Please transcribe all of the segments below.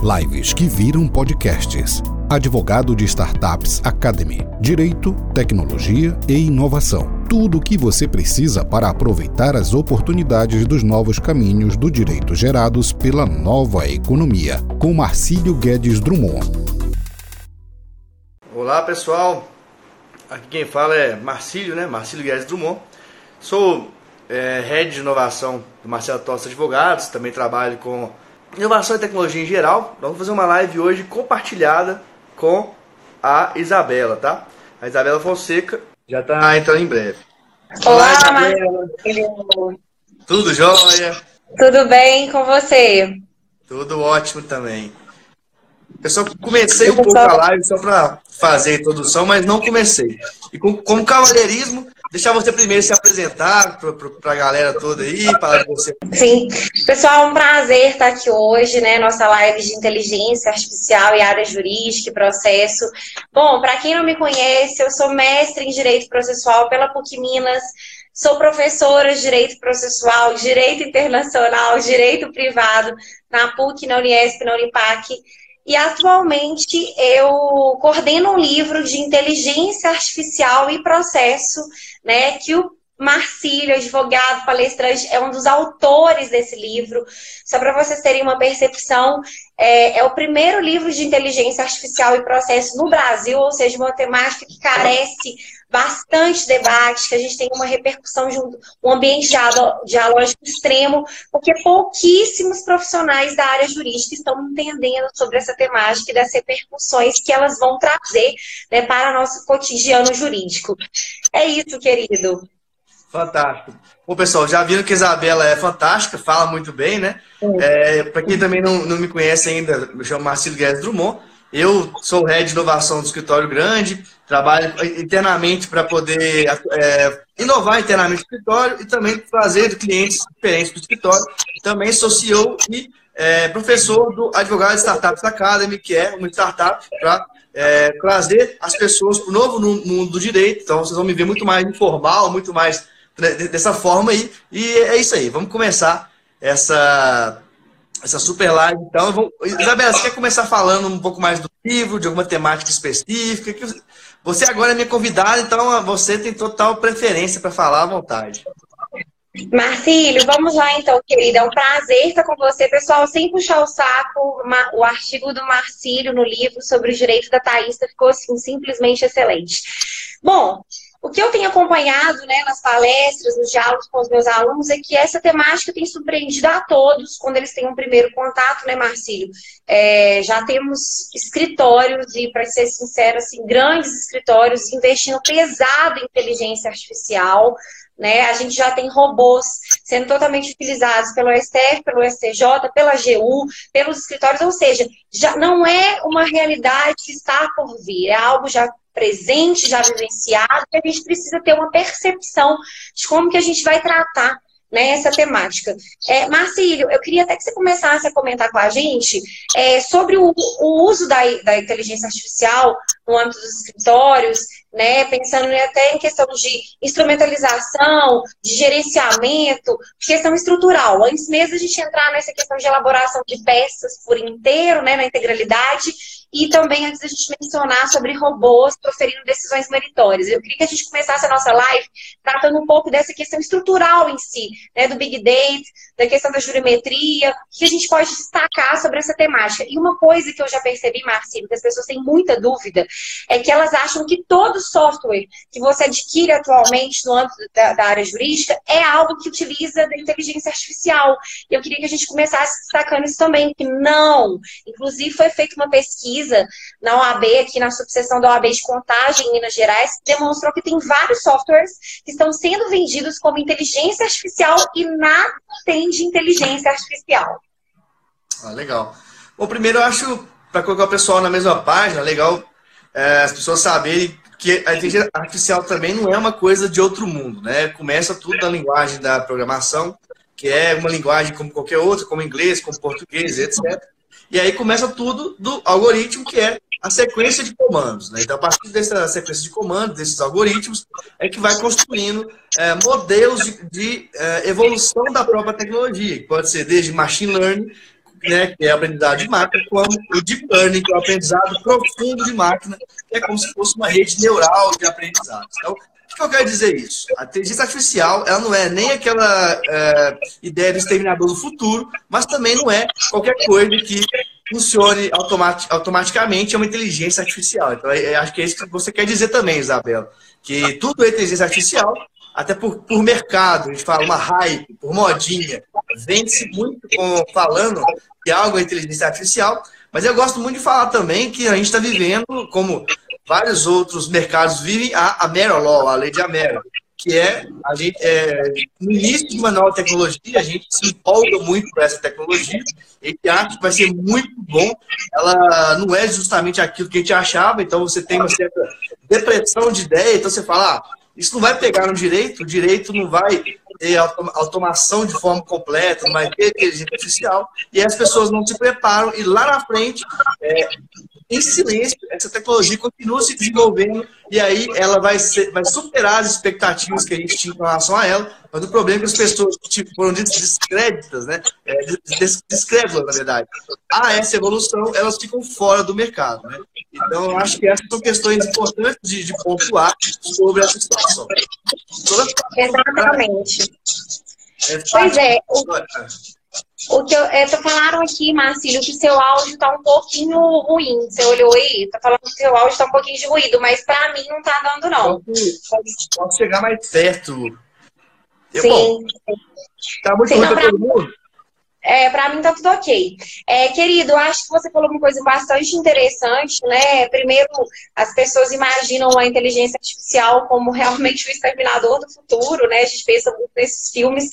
Lives que viram podcasts. Advogado de Startups Academy. Direito, tecnologia e inovação. Tudo o que você precisa para aproveitar as oportunidades dos novos caminhos do direito gerados pela nova economia. Com Marcílio Guedes Drummond. Olá pessoal, aqui quem fala é Marcílio, né? Marcílio Guedes Drummond. Sou é, head de inovação do Marcelo Tosta Advogados, também trabalho com inovação e tecnologia em geral. Nós vamos fazer uma live hoje compartilhada com a Isabela, tá? A Isabela Fonseca já está entrando em breve. Olá, Olá. Tudo jóia? Tudo bem com você? Tudo ótimo também. Eu só comecei um pouco a live só para fazer a introdução, mas não comecei. E com, como cavalheirismo, deixar você primeiro se apresentar para a galera toda aí, falar de você. Sim, pessoal, é um prazer estar aqui hoje, né? Nossa live de inteligência artificial e área jurídica e processo. Bom, para quem não me conhece, eu sou mestre em direito processual pela PUC Minas. Sou professora de Direito Processual, Direito Internacional, Direito Privado na PUC, na Uniesp, na Unipac. E atualmente eu coordeno um livro de inteligência artificial e processo, né, que o Marcílio, advogado, palestrante, é um dos autores desse livro. Só para vocês terem uma percepção, é, é, o primeiro livro de inteligência artificial e processo no Brasil, ou seja, uma temática que carece bastante debate, que a gente tem uma repercussão de um, ambiente dialógico extremo, porque pouquíssimos profissionais da área jurídica estão entendendo sobre essa temática e das repercussões que elas vão trazer né, para o nosso cotidiano jurídico. É isso, querido. Fantástico. Bom, pessoal, já viram que a Isabela é fantástica, fala muito bem, né? É, Para quem também não, não me conhece ainda, me chamo Marcelo Guedes Drummond. Eu sou head de inovação do escritório grande, trabalho internamente para poder é, inovar internamente no escritório e também trazer clientes diferentes do escritório. Também sou CEO e é, professor do Advogado Startups Academy, que é uma startup para é, trazer as pessoas para o novo mundo do direito. Então, vocês vão me ver muito mais informal, muito mais dessa forma aí. E é isso aí. Vamos começar essa essa super live. Então, vou... Isabela, você quer começar falando um pouco mais do livro, de alguma temática específica? Você agora é minha convidada, então você tem total preferência para falar à vontade. Marcílio, vamos lá então, querida. É um prazer estar com você. Pessoal, sem puxar o saco, o artigo do Marcílio no livro sobre os direitos da Thaís ficou assim, simplesmente excelente. Bom, o que eu tenho acompanhado né, nas palestras, nos diálogos com os meus alunos, é que essa temática tem surpreendido a todos quando eles têm um primeiro contato, né, Marcílio? É, já temos escritórios, e para ser sincero, assim, grandes escritórios investindo pesado em inteligência artificial. Né? A gente já tem robôs sendo totalmente utilizados pelo STF, pelo STJ, pela AGU, pelos escritórios, ou seja, já não é uma realidade que está por vir, é algo já presente, já vivenciado, que a gente precisa ter uma percepção de como que a gente vai tratar né, essa temática. É, Marcílio, eu queria até que você começasse a comentar com a gente é, sobre o, o uso da, da, inteligência artificial no âmbito dos escritórios, né, pensando até em questão de instrumentalização, de gerenciamento, questão estrutural. Antes mesmo a gente entrar nessa questão de elaboração de peças por inteiro, né, na integralidade, e também antes da gente mencionar sobre robôs proferindo decisões meritórias. Eu queria que a gente começasse a nossa live tratando um pouco dessa questão estrutural em si, né, do Big Data, da questão da jurimetria, que a gente pode destacar sobre essa temática. E uma coisa que eu já percebi, Marcelo, que as pessoas têm muita dúvida, é que elas acham que todo software que você adquire atualmente no âmbito da, da área jurídica é algo que utiliza da inteligência artificial. E eu queria que a gente começasse destacando isso também, que não. Inclusive, foi feita uma pesquisa pesquisa na OAB, aqui na subseção da OAB de contagem em Minas Gerais, demonstrou que tem vários softwares que estão sendo vendidos como inteligência artificial e nada tem de inteligência artificial. Ah, legal. Bom, primeiro eu acho, para colocar o pessoal na mesma página, legal é, as pessoas saberem que a inteligência artificial também não é uma coisa de outro mundo, né? Começa tudo na linguagem da programação, que é uma linguagem como qualquer outra, como inglês, como português, etc. E aí começa tudo do algoritmo, que é a sequência de comandos. Né? Então, a partir dessa sequência de comandos, desses algoritmos, é que vai construindo é, modelos de, de é, evolução da própria tecnologia, que pode ser desde machine learning, né, que é aprendizado de máquina, como o Deep Learning, que é o aprendizado profundo de máquina, que é como se fosse uma rede neural de aprendizado. Então, que eu quero dizer isso? A inteligência artificial ela não é nem aquela é, ideia do exterminador do futuro, mas também não é qualquer coisa que funcione automaticamente, é uma inteligência artificial. Então, é, é, acho que é isso que você quer dizer também, Isabela, que tudo é inteligência artificial, até por, por mercado, a gente fala uma hype, por modinha, vende-se muito com, falando que algo é inteligência artificial, mas eu gosto muito de falar também que a gente está vivendo, como vários outros mercados vivem, a, a a lei de Amero, que é, a gente, é, no início de uma nova tecnologia, a gente se empolga muito com essa tecnologia, e acha que vai ser muito bom. Ela não é justamente aquilo que a gente achava, então você tem uma certa depressão de ideia, então você fala, ah, isso não vai pegar no direito, o direito não vai ter automação de forma completa, não vai ter inteligência artificial, e as pessoas não se preparam, e lá na frente, é, em silêncio, essa tecnologia continua se desenvolvendo e aí ela vai, ser, vai superar as expectativas que a gente tinha com relação a ela, mas o problema é que as pessoas tipo, foram descréditas, né? É, descrédulas, na verdade. A essa evolução, elas ficam fora do mercado, né? Então, eu acho que essas são questões importantes de, de pontuar sobre essa situação. Exatamente. É, pois é. O... O que eu, é, falaram aqui, Marcílio, que seu áudio está um pouquinho ruim. Você olhou aí? Tá falando que seu áudio está um pouquinho de ruído, mas para mim não tá dando, não. Posso, chegar mais perto. Sim. Bom, tá muito Sim, ruim para todo mundo? É, para mim tá tudo ok. É, querido, acho que você falou uma coisa bastante interessante, né? Primeiro, as pessoas imaginam a inteligência artificial como realmente o exterminador do futuro, né? A gente pensa muito nesses filmes.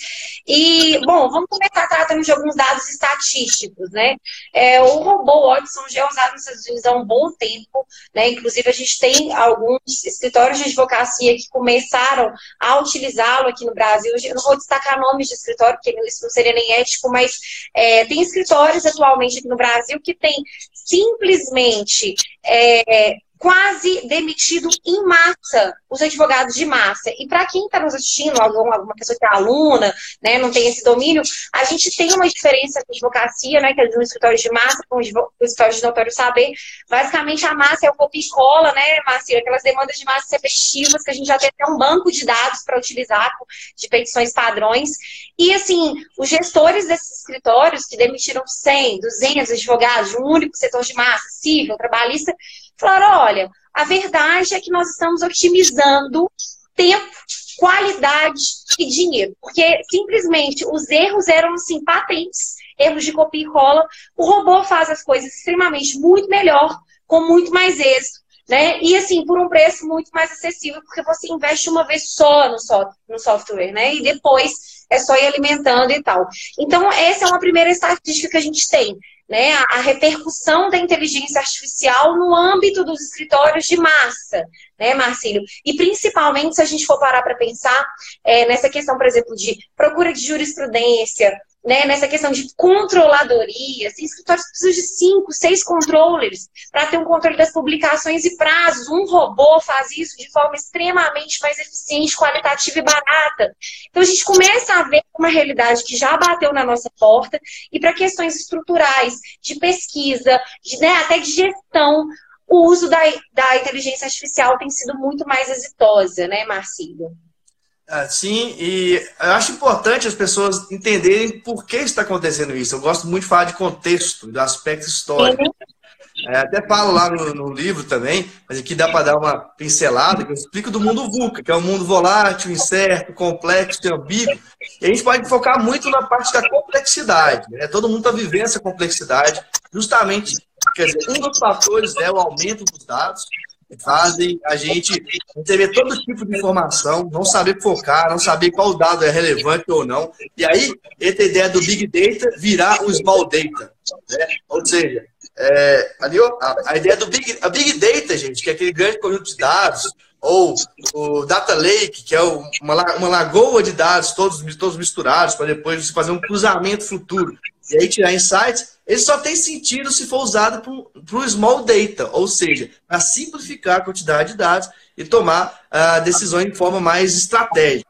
E, bom, vamos começar tratando de alguns dados estatísticos, né? É, o robô Watson já é usado nos Estados Unidos há um bom tempo, né? Inclusive, a gente tem alguns escritórios de advocacia que começaram a utilizá-lo aqui no Brasil. Eu não vou destacar nomes de escritório, porque isso não seria nem ético, mas é, tem escritórios atualmente aqui no Brasil que tem simplesmente é, quase demitido em massa os advogados de massa. E para quem está nos assistindo, alguma, alguma pessoa que é aluna, né, não tem esse domínio, a gente tem uma diferença com advocacia, né, que é de um escritório de massa com o escritório de notório saber. Basicamente, a massa é o copia e cola, né, Marcia? Aquelas demandas de massa repetitivas que a gente já tem até um banco de dados para utilizar de petições padrões. E, assim, os gestores desses escritórios que demitiram 100, 200 advogados de um único setor de massa, civil, trabalhista, Falaram: olha, a verdade é que nós estamos otimizando tempo, qualidade e dinheiro. Porque simplesmente os erros eram assim, patentes, erros de copia e cola. O robô faz as coisas extremamente muito melhor, com muito mais êxito. Né? E assim, por um preço muito mais acessível, porque você investe uma vez só no, no software, né? E depois é só ir alimentando e tal. Então, essa é uma primeira estatística que a gente tem né, a, repercussão da inteligência artificial no âmbito dos escritórios de massa, né, Marcílio? E principalmente se a gente for parar para pensar é, nessa questão, por exemplo, de procura de jurisprudência, né, nessa questão de controladoria, assim, escritórios precisam de cinco, seis controllers para ter um controle das publicações e prazos. Um robô faz isso de forma extremamente mais eficiente, qualitativa e barata. Então a gente começa a ver uma realidade que já bateu na nossa porta e para questões estruturais, de pesquisa, de, né, até de gestão, o uso da, da inteligência artificial tem sido muito mais exitosa, né, Marcílio? Ah, sim, e eu acho importante as pessoas entenderem por que está acontecendo isso. Eu gosto muito de falar de contexto, do aspecto histórico. É, até falo lá no, no, livro também, mas aqui dá para dar uma pincelada, que eu explico do mundo VUCA, que é um mundo volátil, incerto, complexo, ambíguo. E a gente pode focar muito na parte da complexidade. Né? Todo mundo está vivendo essa complexidade, justamente, quer dizer, um dos fatores é o aumento dos dados, fazem a gente receber todo tipo de informação, não saber focar, não saber qual dado é relevante ou não. E aí, essa ideia do Big Data virar o Small Data. Né? Ou seja, é, a, a, ideia do Big, a Big Data, gente, que é aquele grande conjunto de dados, ou o Data Lake, que é uma, uma lagoa de dados todos, todos misturados, para depois você fazer um cruzamento futuro e aí tirar insights, ele só tem sentido se for usado para o small data, ou seja, para simplificar a quantidade de dados e tomar uh, decisões de forma mais estratégica.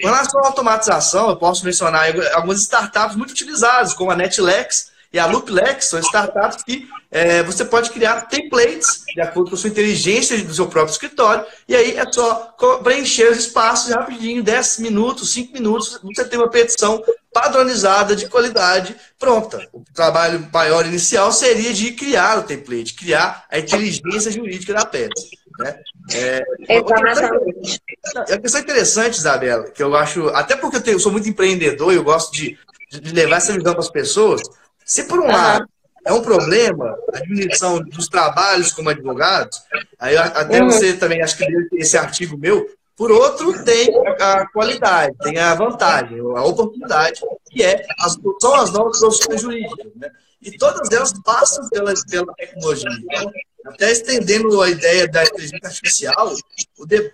Com relação à automatização, eu posso mencionar algumas startups muito utilizadas, como a Netlex, e a Looplex são startups que é, você pode criar templates de acordo com a sua inteligência do seu próprio escritório, e aí é só preencher os espaços rapidinho, 10 minutos, 5 minutos, você tem uma petição padronizada de qualidade pronta. O trabalho maior inicial seria de criar o template, criar a inteligência jurídica da PET. Né? É, Exatamente. É uma questão interessante, Isabela, que eu acho, até porque eu, tenho, eu sou muito empreendedor e eu gosto de, de levar essa visão para as pessoas. Se por um uhum. lado é um problema a diminuição dos trabalhos como advogados, aí até uhum. você também acho que esse artigo meu, por outro, tem a qualidade, tem a vantagem, a oportunidade, que é as, são as novas profissões jurídicas. Né? E todas elas passam pela, pela tecnologia. Então, até estendendo a ideia da inteligência artificial,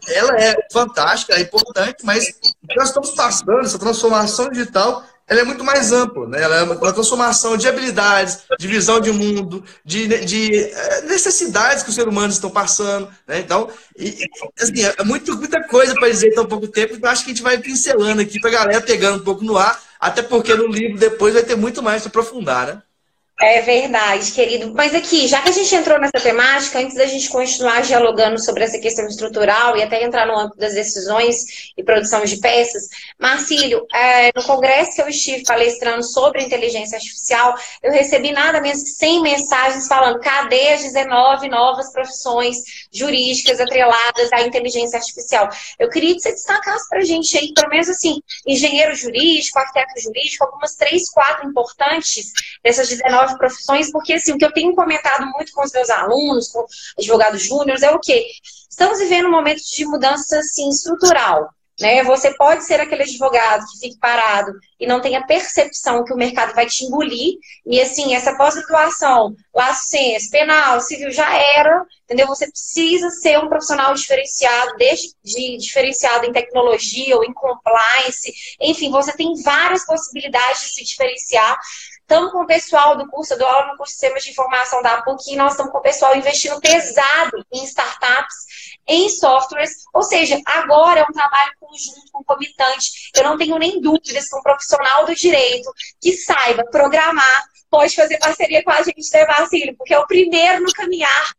ela é fantástica, é importante, mas nós estamos passando, essa transformação digital, ela é muito mais ampla, né? Ela é uma transformação de habilidades, de visão de mundo, de, de eh, necessidades que os seres humanos estão passando, né? Então, e, assim, é muito, muita coisa para dizer em tão pouco tempo, então acho que a gente vai pincelando aqui para a galera pegando um pouco no ar, até porque no livro depois vai ter muito mais para aprofundar, né? É verdade, querido. Mas aqui, já que a gente entrou nessa temática, antes da gente continuar dialogando sobre essa questão estrutural e até entrar no âmbito das decisões e produção de peças, Marcílio, é, no congresso que eu estive palestrando sobre inteligência artificial, eu recebi nada menos que 100 mensagens falando cadê as 19 novas profissões jurídicas atreladas à inteligência artificial. Eu queria que você destacasse para a gente aí, pelo menos assim, engenheiro jurídico, arquiteto jurídico, algumas três, quatro importantes dessas 19 nove profissões, porque assim, o que eu tenho comentado muito com os meus alunos, com advogados júniores, é o quê? Estamos vivendo um momento de mudança assim, estrutural. Né? Você pode ser aquele advogado que fique parado e não tenha percepção que o mercado vai te engolir. E assim, essa pós-graduação, laço senso, penal, civil já era, entendeu? Você precisa ser um profissional diferenciado, desde de, diferenciado em tecnologia ou em compliance. Enfim, você tem várias possibilidades de se diferenciar. Estamos com o pessoal do curso, eu dou aula no curso de Sistemas de Informação da PUC, e nós estamos com o pessoal investindo pesado em startups, em softwares, ou seja, agora é um trabalho conjunto, concomitante. Eu não tenho nem dúvidas que um profissional do direito que saiba programar pode fazer parceria com a gente, né, Vacílio? Porque é o primeiro no caminhar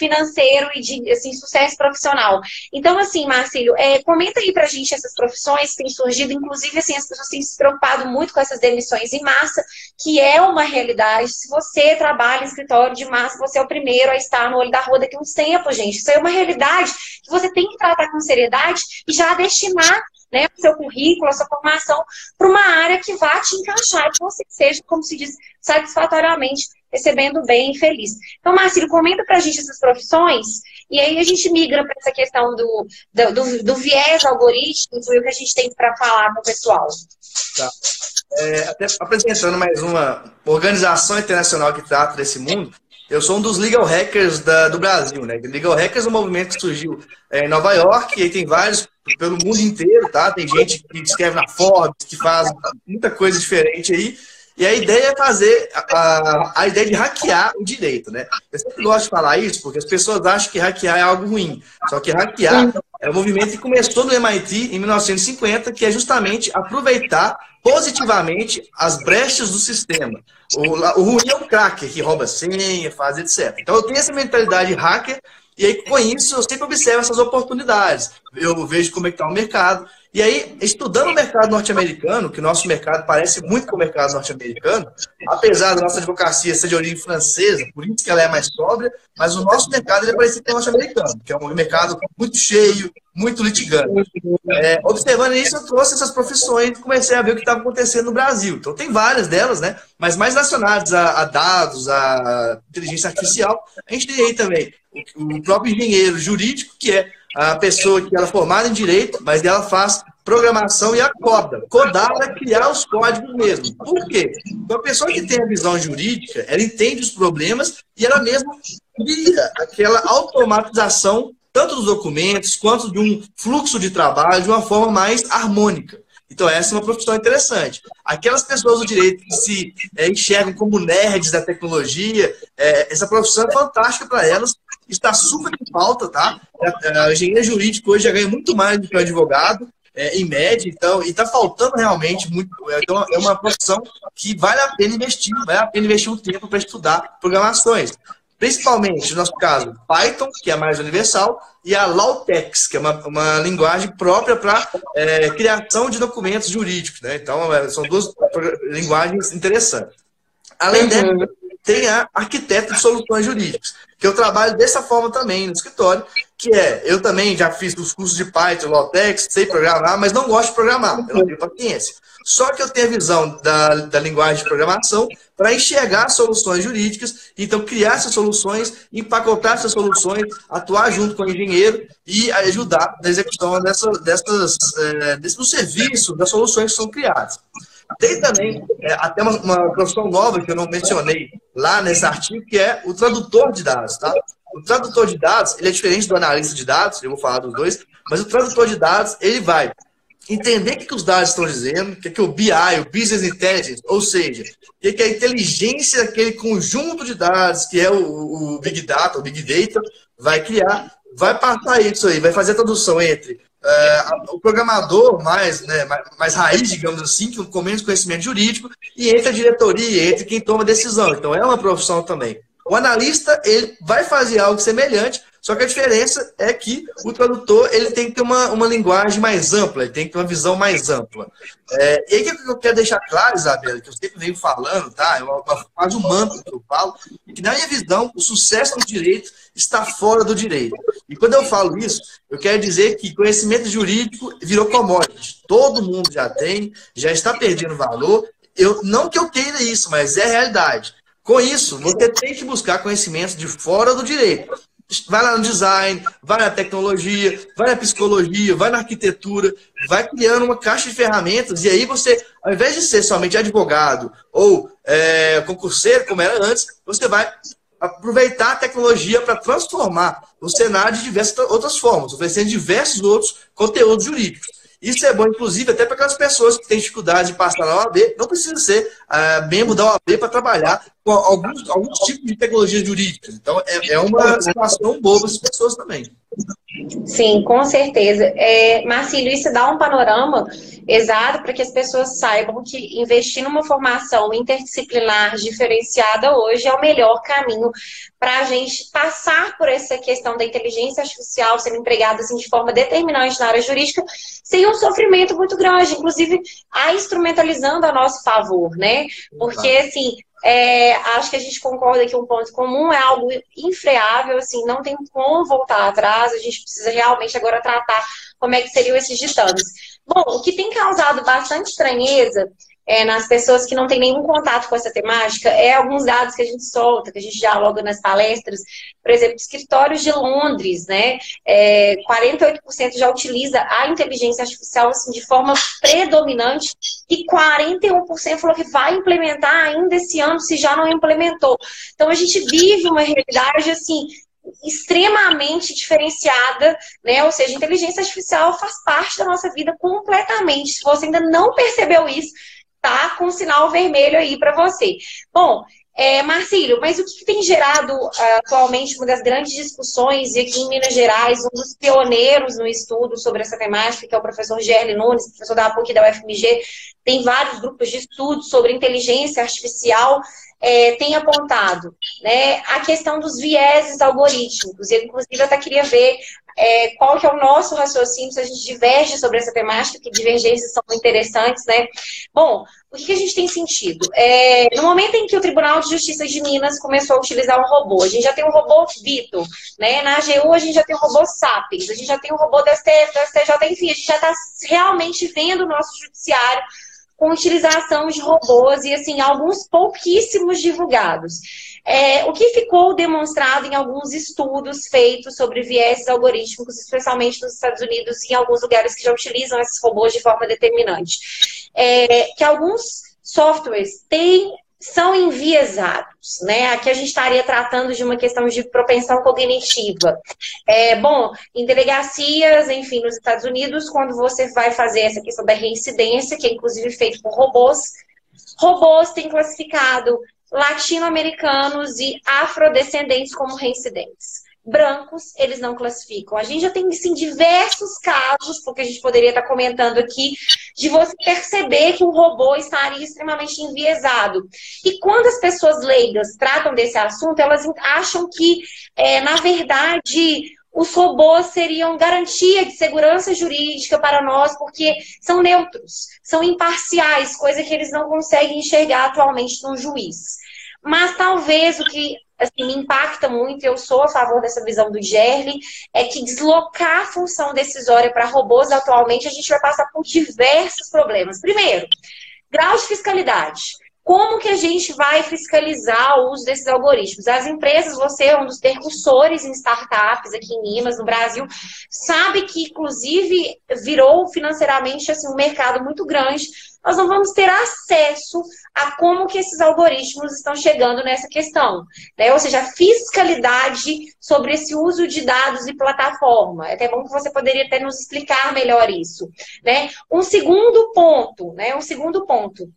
financeiro e de assim, sucesso profissional. Então, assim, Marcílio, é, comenta aí pra gente essas profissões que têm surgido, inclusive assim, as pessoas têm se preocupado muito com essas demissões em massa, que é uma realidade. Se você trabalha em escritório de massa, você é o primeiro a estar no olho da rua daqui a uns tempos, gente. Isso é uma realidade que você tem que tratar com seriedade e já destinar né, o seu currículo, a sua formação, para uma área que vá te encaixar, que você seja, como se diz, satisfatoriamente recebendo bem e feliz. Então, Marcelo, comenta para a gente essas profissões e aí a gente migra para essa questão do, do, do, do viés algorítmico e o que a gente tem para falar para o pessoal. Tá. É, até apresentando mais uma organização internacional que trata desse mundo, eu sou um dos legal hackers da, do Brasil, né? Legal hackers é um movimento que surgiu é, em Nova York e aí tem vários pelo mundo inteiro, tá? Tem gente que escreve na Forbes, que faz muita coisa diferente aí. E a ideia é fazer a, a ideia de hackear o direito, né? Eu sempre gosto de falar isso porque as pessoas acham que hackear é algo ruim. Só que hackear é um movimento que começou no MIT em 1950, que é justamente aproveitar positivamente as brechas do sistema. O, o ruim é o cracker, que rouba senha, faz etc. Então eu tenho essa mentalidade hacker, e aí com isso eu sempre observo essas oportunidades. Eu vejo como é que está o mercado, e aí, estudando o mercado norte-americano, que o nosso mercado parece muito com o mercado norte-americano, apesar da nossa advocacia ser de origem francesa, por isso que ela é mais sóbria, mas o nosso mercado é parecido com o norte-americano, que é um mercado muito cheio, muito litigante. É, observando isso, eu trouxe essas profissões e comecei a ver o que estava acontecendo no Brasil. Então, tem várias delas, né? Mas mais relacionadas a, a dados, a inteligência artificial. A gente tem aí também o próprio engenheiro jurídico, que é a pessoa que ela é formada em direito, mas ela faz programação e acoda. Codar é criar os códigos mesmo. Por quê? Então, a pessoa que tem a visão jurídica, ela entende os problemas e ela mesma cria aquela automatização tanto dos documentos quanto de um fluxo de trabalho de uma forma mais harmônica. Então, essa é uma profissão interessante. Aquelas pessoas do direito que se é, enxergam como nerds da tecnologia, é, essa profissão é fantástica para elas, está super em pauta, tá? A, a engenharia jurídica hoje já ganha muito mais do que o advogado. é, em média, então, e está faltando realmente muito. Então, é uma profissão que vale a pena investir, vale a pena investir um tempo para estudar programações. Principalmente, no nosso caso, Python, que é mais universal, e a Lawtex, que é uma, uma linguagem própria para é, criação de documentos jurídicos. Né? Então, é, são duas linguagens interessantes. Além uhum. Tem a arquiteto de soluções jurídicas, que eu trabalho dessa forma também no escritório, que é, eu também já fiz os cursos de Python, Lawtex, sei programar, mas não gosto de programar, eu não tenho paciência. Só que eu tenho a visão da, da linguagem de programação para enxergar soluções jurídicas, então criar essas soluções, empacotar essas soluções, atuar junto com o engenheiro e ajudar na execução dessa, dessas, é, desse, do serviço, das soluções que são criadas. Tem também é, até uma, uma nova que eu não mencionei lá nesse artigo, que é o tradutor de dados. Tá? O tradutor de dados ele é diferente do analista de dados, eu vou falar dos dois, mas o tradutor de dados ele vai entender o que, que os dados estão dizendo, o que, que o BI, o Business Intelligence, ou seja, o que, que a inteligência daquele conjunto de dados, que é o, o Big Data, o Big Data, vai criar, vai passar isso aí, vai fazer a tradução entre é, o programador mais, né, mais, mais, raiz, digamos assim, que com menos conhecimento jurídico, e entre a diretoria, entre quem toma decisão. Então é uma profissão também. O analista ele vai fazer algo semelhante, só que a diferença é que o tradutor ele tem que ter uma, uma linguagem mais ampla, ele tem que ter uma visão mais ampla. É, e aí que eu quero deixar claro, Isabela, que eu sempre venho falando, tá? É quase um mantra que eu falo, que na minha visão, o sucesso no direito está fora do direito. E quando eu falo isso, eu quero dizer que conhecimento jurídico virou commodity. Todo mundo já tem, já está perdendo valor. Eu, não que eu queira isso, mas é realidade. Com isso, você tem que buscar conhecimentos de fora do direito vai lá no design, vai na tecnologia, vai na psicologia, vai na arquitetura, vai criando uma caixa de ferramentas, e aí você, ao invés de ser somente advogado ou é, concurseiro, como era antes, você vai aproveitar a tecnologia para transformar o cenário de diversas outras formas, oferecendo diversos outros conteúdos jurídicos. Isso é bom, inclusive, até para aquelas pessoas que têm dificuldade de passar na OAB, não precisa ser uh, membro da OAB para trabalhar com alguns, alguns tipos de tecnologias jurídicas. Então, é, é uma situação boa para as pessoas também. Sim, com certeza. É, Marcílio, isso dá um panorama exato para que as pessoas saibam que investir numa formação interdisciplinar diferenciada hoje é o melhor caminho para a gente passar por essa questão da inteligência artificial sendo empregada assim, de forma determinante na área jurídica, sem um sofrimento muito grande, inclusive a instrumentalizando a nosso favor, né? Porque, assim, é, acho que a gente concorda que um ponto comum é algo infreável, assim, não tem como voltar atrás, a gente precisa realmente agora tratar como é que seriam esses ditames. Bom, o que tem causado bastante estranheza é, nas pessoas que não têm nenhum contato com essa temática é alguns dados que a gente solta, que a gente dialoga nas palestras. Por exemplo, escritórios de Londres, né? É, 48% já utiliza a inteligência artificial assim, de forma predominante e 41% falou que vai implementar ainda esse ano, se já não implementou. Então a gente vive uma realidade assim extremamente diferenciada, né? Ou seja, a inteligência artificial faz parte da nossa vida completamente. Se você ainda não percebeu isso, tá com sinal vermelho aí para você. Bom, é, Marcílio, mas o que tem gerado uh, atualmente uma das grandes discussões, e aqui em Minas Gerais, um dos pioneiros no estudo sobre essa temática, que é o professor Gerli Nunes, professor da PUC da UFMG, tem vários grupos de estudo sobre inteligência artificial, é, tem apontado né, a questão dos vieses algorítmicos. E, inclusive, eu até queria ver é, qual que é o nosso raciocínio, se a gente diverge sobre essa temática, que divergências são interessantes, né? Bom, o que, que a gente tem sentido? É, no momento em que o Tribunal de Justiça de Minas começou a utilizar um robô, a gente já tem um robô Vitor, né? Na AGU a gente já tem um robô Sapiens, a gente já tem um robô da STF, da STJ, enfim, a gente já está realmente vendo o nosso judiciário com utilização de robôs e, assim, alguns pouquíssimos divulgados. É, o que ficou demonstrado em alguns estudos feitos sobre viéses algorítmicos, especialmente nos Estados Unidos e em alguns lugares que já utilizam esses robôs de forma determinante, é, que alguns softwares têm são enviesados, né? Aqui a gente estaria tratando de uma questão de propensão cognitiva. É, bom, em delegacias, enfim, nos Estados Unidos, quando você vai fazer essa questão da reincidência, que é inclusive feito por robôs, robôs têm classificado latino-americanos e afrodescendentes como reincidentes. Brancos, eles não classificam. A gente já tem, sim, diversos casos, porque a gente poderia estar comentando aqui, de você perceber que o robô estaria extremamente enviesado. E quando as pessoas leigas tratam desse assunto, elas acham que, é, na verdade, os robôs seriam garantia de segurança jurídica para nós, porque são neutros, são imparciais, coisa que eles não conseguem enxergar atualmente no juiz. Mas talvez o que assim, me impacta muito, eu sou a favor dessa visão do Gerli, é que deslocar a função decisória para robôs atualmente, a gente vai passar por diversos problemas. Primeiro, grau de fiscalidade. Como que a gente vai fiscalizar o uso desses algoritmos? As empresas, você é um dos percussores em startups aqui em Minas, no Brasil, sabe que, inclusive, virou financeiramente assim, um mercado muito grande. Nós não vamos ter acesso a como que esses algoritmos estão chegando nessa questão. Né? Ou seja, a fiscalidade sobre esse uso de dados e plataforma. É até bom que você poderia até nos explicar melhor isso. Né? Um segundo ponto, né? Um segundo ponto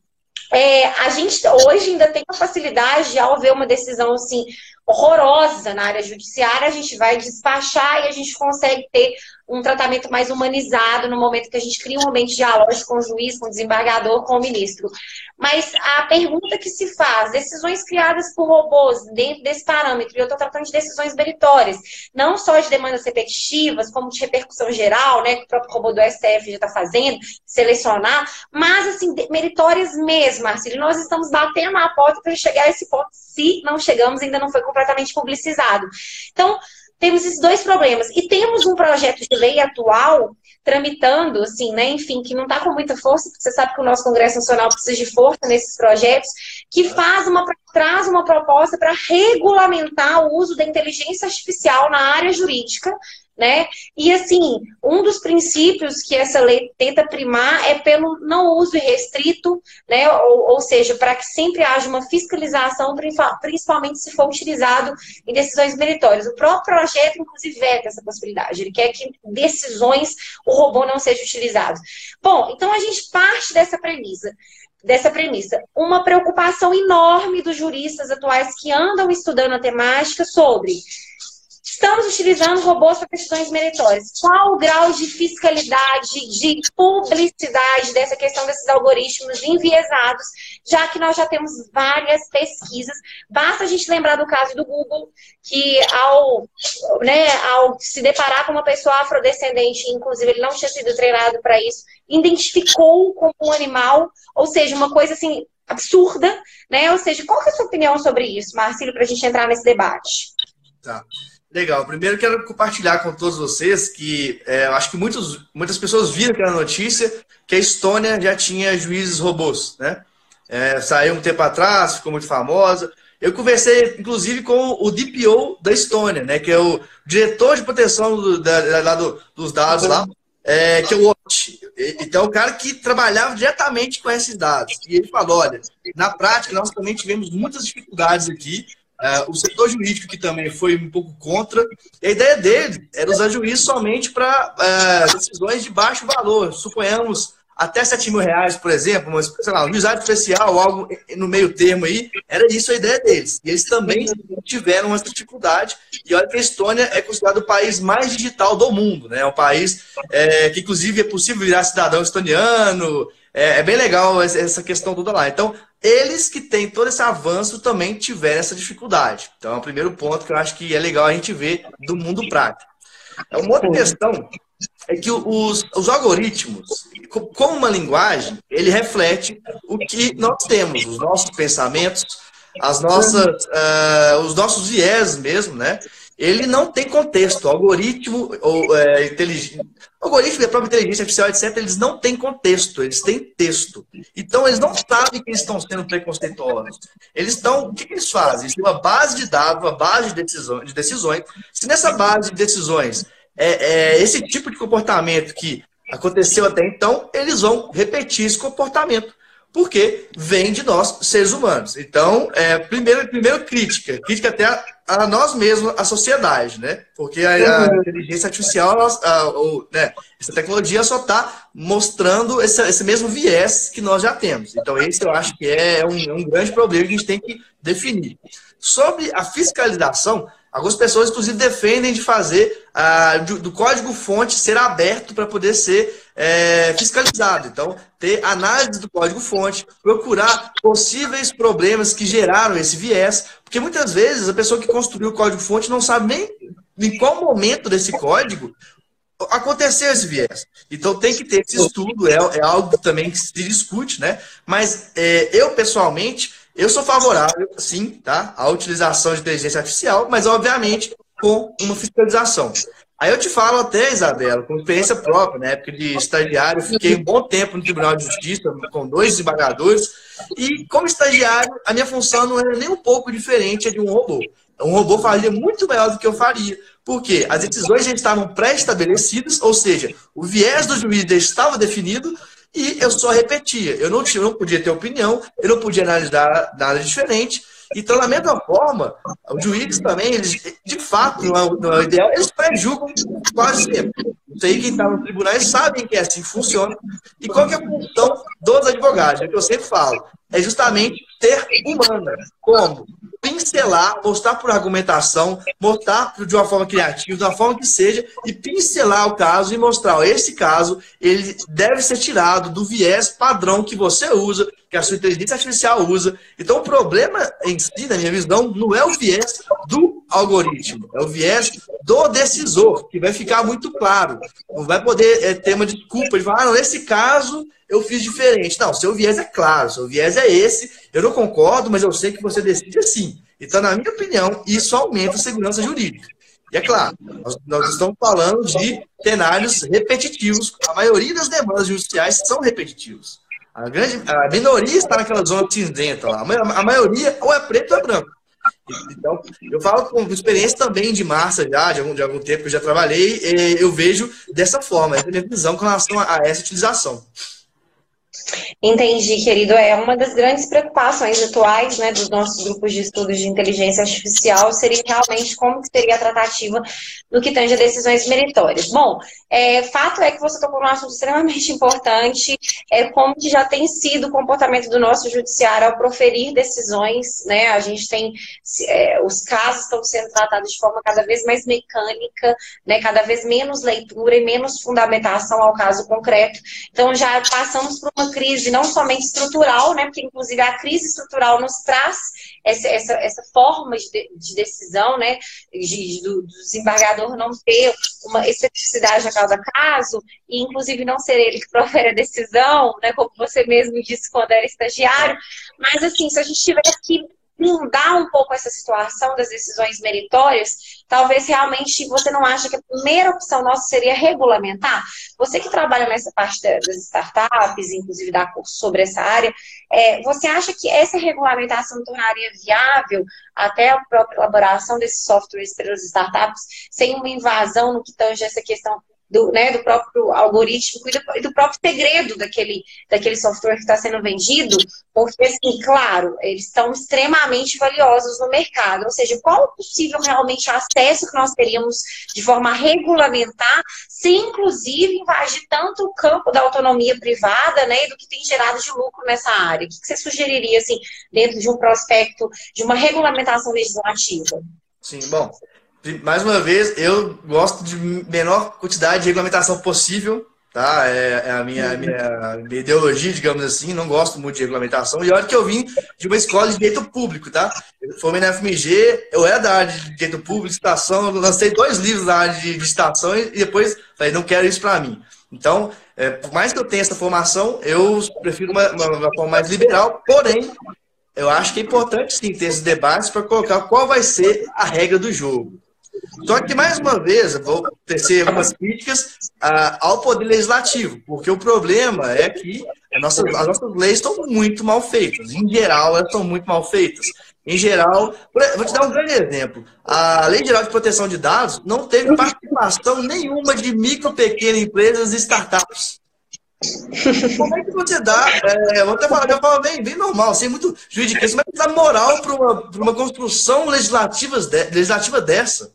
é, a gente hoje ainda tem a facilidade, ao ver uma decisão assim horrorosa na área judiciária, a gente vai despachar e a gente consegue ter um tratamento mais humanizado no momento que a gente cria um ambiente dialógico com o juiz, com o desembargador, com o ministro. Mas a pergunta que se faz, decisões criadas por robôs dentro desse parâmetro, e eu estou tratando de decisões meritórias, não só de demandas repetitivas, como de repercussão geral, né, que o próprio robô do STF já está fazendo, selecionar, mas assim, meritórias mesmo, Marcelo. Nós estamos batendo a porta para chegar a esse ponto, se não chegamos, ainda não foi completamente publicizado. Então, temos esses dois problemas. E temos um projeto de lei atual tramitando, assim, né, enfim, que não está com muita força, porque você sabe que o nosso Congresso Nacional precisa de força nesses projetos, que faz uma, traz uma proposta para regulamentar o uso da inteligência artificial na área jurídica, né? E assim, um dos princípios que essa lei tenta primar é pelo não uso irrestrito, né? Ou, ou seja, para que sempre haja uma fiscalização, principalmente se for utilizado em decisões meritórias. O próprio projeto, inclusive, veta essa possibilidade. Ele quer que decisões o robô não seja utilizado. Bom, então a gente parte dessa premissa dessa premissa. Uma preocupação enorme dos juristas atuais que andam estudando a temática sobre Estamos utilizando robôs para questões meritórias. Qual o grau de fiscalidade, de publicidade dessa questão desses algoritmos enviesados, já que nós já temos várias pesquisas. Basta a gente lembrar do caso do Google, que ao, né, ao se deparar com uma pessoa afrodescendente, inclusive ele não tinha sido treinado para isso, identificou como um animal, ou seja, uma coisa assim absurda, né? Ou seja, qual é a sua opinião sobre isso, Marcelo, para a gente entrar nesse debate? Tá. Legal. Primeiro quero compartilhar com todos vocês que é, acho que muitos, muitas pessoas viram aquela notícia que a Estônia já tinha juízes robôs, né? É, saiu um tempo atrás, ficou muito famosa. Eu conversei, inclusive, com o DPO da Estônia, né? Que é o diretor de proteção do, da, da, do, dos dados lá, é, que é o Ott. Então, é o cara que trabalhava diretamente com esses dados. E ele falou: olha, na prática, nós também tivemos muitas dificuldades aqui Uh, o setor jurídico, que também foi um pouco contra, a ideia dele era usar juiz somente para uh, decisões de baixo valor. Suponhamos até 7 mil reais, por exemplo, mas, sei lá, um juizado especial, algo no meio termo aí, era isso a ideia deles. E eles também tiveram essa dificuldade. E olha que a Estônia é considerado o país mais digital do mundo, né? É um país é, que, inclusive, é possível virar cidadão estoniano. É, é bem legal essa questão toda lá. Então, eles que têm todo esse avanço também tiveram essa dificuldade. Então, é o primeiro ponto que eu acho que é legal a gente ver do mundo prático. É uma outra questão é que os, os algoritmos, como uma linguagem, ele reflete o que nós temos, os nossos pensamentos, as nossas, uh, os nossos viés mesmo, né? Ele não tem contexto. Algoritmo, ou, é, inteligência, algoritmo e a própria inteligência artificial, etc., eles não têm contexto, eles têm texto. Então, eles não sabem que estão sendo preconceituosos. Eles estão. O que, que eles fazem? Eles têm uma base de dados, uma base de decisões. De decisões. Se nessa base de decisões é, é esse tipo de comportamento que aconteceu até então, eles vão repetir esse comportamento porque vem de nós, seres humanos. Então, é, primeiro, primeiro crítica, crítica até a, a nós mesmos, a sociedade, né? Porque a, a uhum. inteligência artificial, a, ou, né, essa tecnologia só está mostrando esse, esse, mesmo viés que nós já temos. Então, esse eu acho que é um, um grande problema que a gente tem que definir. Sobre a fiscalização, Algumas pessoas, inclusive, defendem de fazer ah, do, código-fonte ser aberto para poder ser é, fiscalizado. Então, ter análise do código-fonte, procurar possíveis problemas que geraram esse viés, porque muitas vezes a pessoa que construiu o código-fonte não sabe nem em qual momento desse código aconteceu esse viés. Então tem que ter esse estudo, é, é algo também que se discute, né? Mas é, eu, pessoalmente, eu sou favorável, sim, tá? À utilização de inteligência artificial, mas obviamente com uma fiscalização. Aí eu te falo até, Isabela, com experiência própria, na época de estagiário, fiquei um bom tempo no Tribunal de Justiça com dois desembargadores, e como estagiário, a minha função não era nem um pouco diferente de um robô. Um robô faria muito melhor do que eu faria, porque as decisões já estavam pré-estabelecidas, ou seja, o viés do juiz já estava definido, e eu só repetia. Eu não, tinha, não podia ter opinião, eu não podia analisar nada diferente. Então, da mesma forma, os juízes também, eles, de fato, não é, o ideal, eles pré-julgam quase sempre. Isso aí, quem está no tribunal, sabem que é assim funciona. E qual que é a função dos advogados? É o que eu sempre falo. É justamente ter humana. Como? pincelar, mostrar por argumentação, mostrar de uma forma criativa, de uma forma que seja, e pincelar o caso e mostrar, ó, esse caso, ele deve ser tirado do viés padrão que você usa, que a sua inteligência artificial usa. Então, o problema em si, na minha visão, não é o viés do algoritmo, é o viés do decisor, que vai ficar muito claro. Não vai poder é, ter uma desculpa de falar, ah, nesse caso eu fiz diferente. Não, seu viés é claro, seu viés é esse, eu não concordo, mas eu sei que você decide assim. Então, na minha opinião, isso aumenta a segurança jurídica. E é claro, nós, nós estamos falando de cenários repetitivos. A maioria das demandas judiciais são repetitivos. A, grande, a minoria está naquela zona cinzenta lá. A maioria ou é preto ou é branco. Então, eu falo com experiência também de massa já, de algum, de algum tempo que eu já trabalhei, eu vejo dessa forma, essa é a minha visão com relação a essa utilização. Entendi, querido. É uma das grandes preocupações atuais né, dos nossos grupos de estudos de inteligência artificial seria realmente como que seria a tratativa no que tange a decisões meritórias. Bom, é, fato é que você tocou num assunto extremamente importante, é como já tem sido o comportamento do nosso judiciário ao proferir decisões, né? A gente tem é, os casos estão sendo tratados de forma cada vez mais mecânica, né? Cada vez menos leitura e menos fundamentação ao caso concreto. Então já passamos por uma crise não somente estrutural, né? Porque inclusive a crise estrutural nos traz essa, essa, essa forma de, de decisão, né? De, do, do não ter uma especificidade a cada caso, e inclusive não ser ele que profere a decisão, né? Como você mesmo disse quando era estagiário. Mas assim, se a gente tivesse que mudar um pouco essa situação das decisões meritórias, talvez realmente você não acha que a primeira opção nossa seria regulamentar? Você que trabalha nessa parte das startups, inclusive dá curso sobre essa área, é, você acha que essa regulamentação tornaria viável até a própria elaboração desses softwares pelas startups, sem uma invasão no que tange essa questão do, né, do próprio algoritmo e do, do, próprio segredo daquele, daquele software que está sendo vendido, porque, assim, claro, eles estão extremamente valiosos no mercado. Ou seja, qual o possível realmente acesso que nós teríamos de forma regulamentar, sem, inclusive, invadir tanto o campo da autonomia privada né, e do que tem gerado de lucro nessa área? O que você sugeriria, assim, dentro de um prospecto de uma regulamentação legislativa? Sim, bom, mais uma vez, eu gosto de menor quantidade de regulamentação possível, tá? É, é a minha, a minha, minha, ideologia, digamos assim, não gosto muito de regulamentação. E olha que eu vim de uma escola de direito público, tá? Eu formei na FMG, eu era da área de direito público, estação, lancei dois livros na área de, estação e depois falei, não quero isso para mim. Então, é, por mais que eu tenha essa formação, eu prefiro uma, uma, uma forma mais liberal, porém, eu acho que é importante sim ter esses debates para colocar qual vai ser a regra do jogo. Só que, mais uma vez, vou tecer algumas críticas ah, ao Poder Legislativo, porque o problema é que as nossas, as nossas leis estão muito mal feitas. Em geral, elas estão muito mal feitas. Em geral, vou te dar um grande exemplo. A Lei Geral de Proteção de Dados não teve participação nenhuma de micro, pequenas empresas e startups. Como é que você dá, é, vou até falar de uma forma bem, bem normal, sem muito juridiquês, mas dá moral para uma, uma construção legislativa, legislativa dessa?